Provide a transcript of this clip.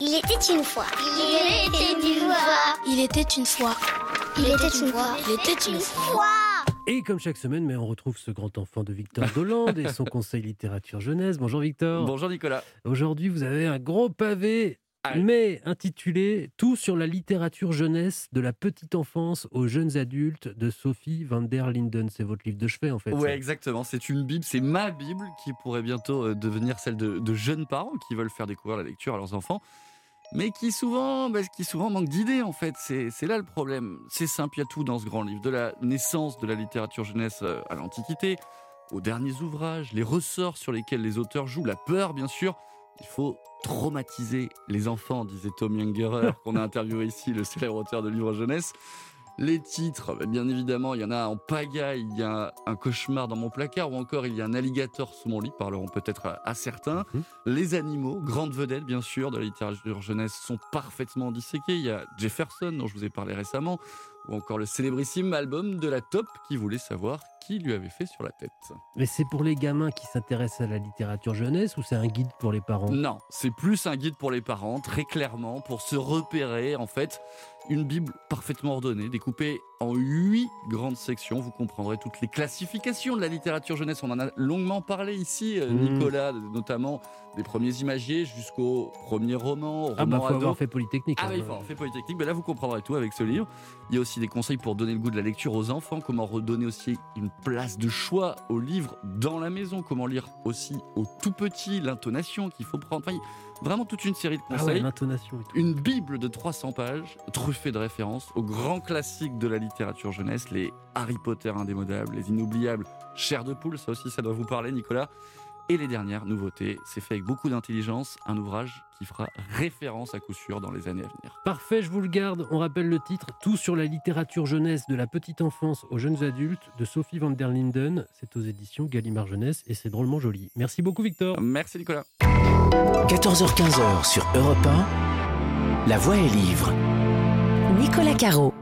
Il était une fois. Il était une fois. Il était une fois. Il était une fois. Il était une fois. Et comme chaque semaine, mais on retrouve ce grand enfant de Victor Dolande et son conseil littérature jeunesse. Bonjour Victor. Bonjour Nicolas. Aujourd'hui, vous avez un gros pavé, Allez. mais intitulé Tout sur la littérature jeunesse de la petite enfance aux jeunes adultes de Sophie van der Linden. C'est votre livre de chevet en fait. Ça. exactement. C'est une Bible, c'est ma Bible qui pourrait bientôt euh, devenir celle de, de jeunes parents qui veulent faire découvrir la lecture à leurs enfants, mais qui souvent, bah, qui souvent manquent d'idées en fait. C'est c'est là le problème. C'est simple, il y a tout dans ce grand livre, de la naissance de la littérature jeunesse euh, à l'Antiquité, aux derniers ouvrages, les ressorts sur lesquels les auteurs jouent, la peur bien sûr. Il faut traumatiser les enfants, disait Tom Ungerer, qu'on a interviewé ici, le célèbre auteur de livres jeunesse. Les titres, bah, bien évidemment, il y en a en pagaille, il y a un cauchemar dans mon placard, ou encore il y a un alligator sous mon lit, parleront peut-être à, à certains. Mhm. Les animaux, grandes vedettes bien sûr de la littérature jeunesse, sont parfaitement disséqués. Il y a Jefferson, dont je vous ai parlé récemment, ou encore le célébrissime album de la Top, qui voulait savoir qui lui avait fait sur la tête. Mais c'est pour les gamins qui s'intéressent à la littérature jeunesse ou c'est un guide pour les parents? Non, c'est plus un guide pour les parents, très clairement, pour se repérer. En fait, une Bible parfaitement ordonnée, découpée en huit grandes sections. Vous comprendrez toutes les classifications de la littérature jeunesse. On en a longuement parlé ici, euh, Mhm. Nicolas, notamment des premiers imagiers jusqu'au premier roman, roman Ah bah faut avoir fait Polytechnique. Ah hein. oui, il faut avoir fait Polytechnique, mais là vous comprendrez tout avec ce livre. Il y a aussi des conseils pour donner le goût de la lecture aux enfants, comment redonner aussi une place de choix au livre dans la maison, comment lire aussi aux tout petits, l'intonation qu'il faut prendre. Enfin, vraiment toute une série de Ah ouais, conseils. une Bible de 300 pages, truffée de références aux grands classiques de la littérature jeunesse, les Harry Potter indémodables, les inoubliables Chair de poule, ça aussi ça doit vous parler Nicolas. Et les dernières nouveautés, c'est fait avec beaucoup d'intelligence, un ouvrage qui fera référence à coup sûr dans les années à venir. Parfait, je vous le garde. On rappelle le titre Tout sur la littérature jeunesse de la petite enfance aux jeunes adultes de Sophie van der Linden. C'est aux éditions Gallimard Jeunesse et c'est drôlement joli. Merci beaucoup Victor. Merci Nicolas. 14h-15h sur Europe 1, La Voix est livre. Nicolas Caro.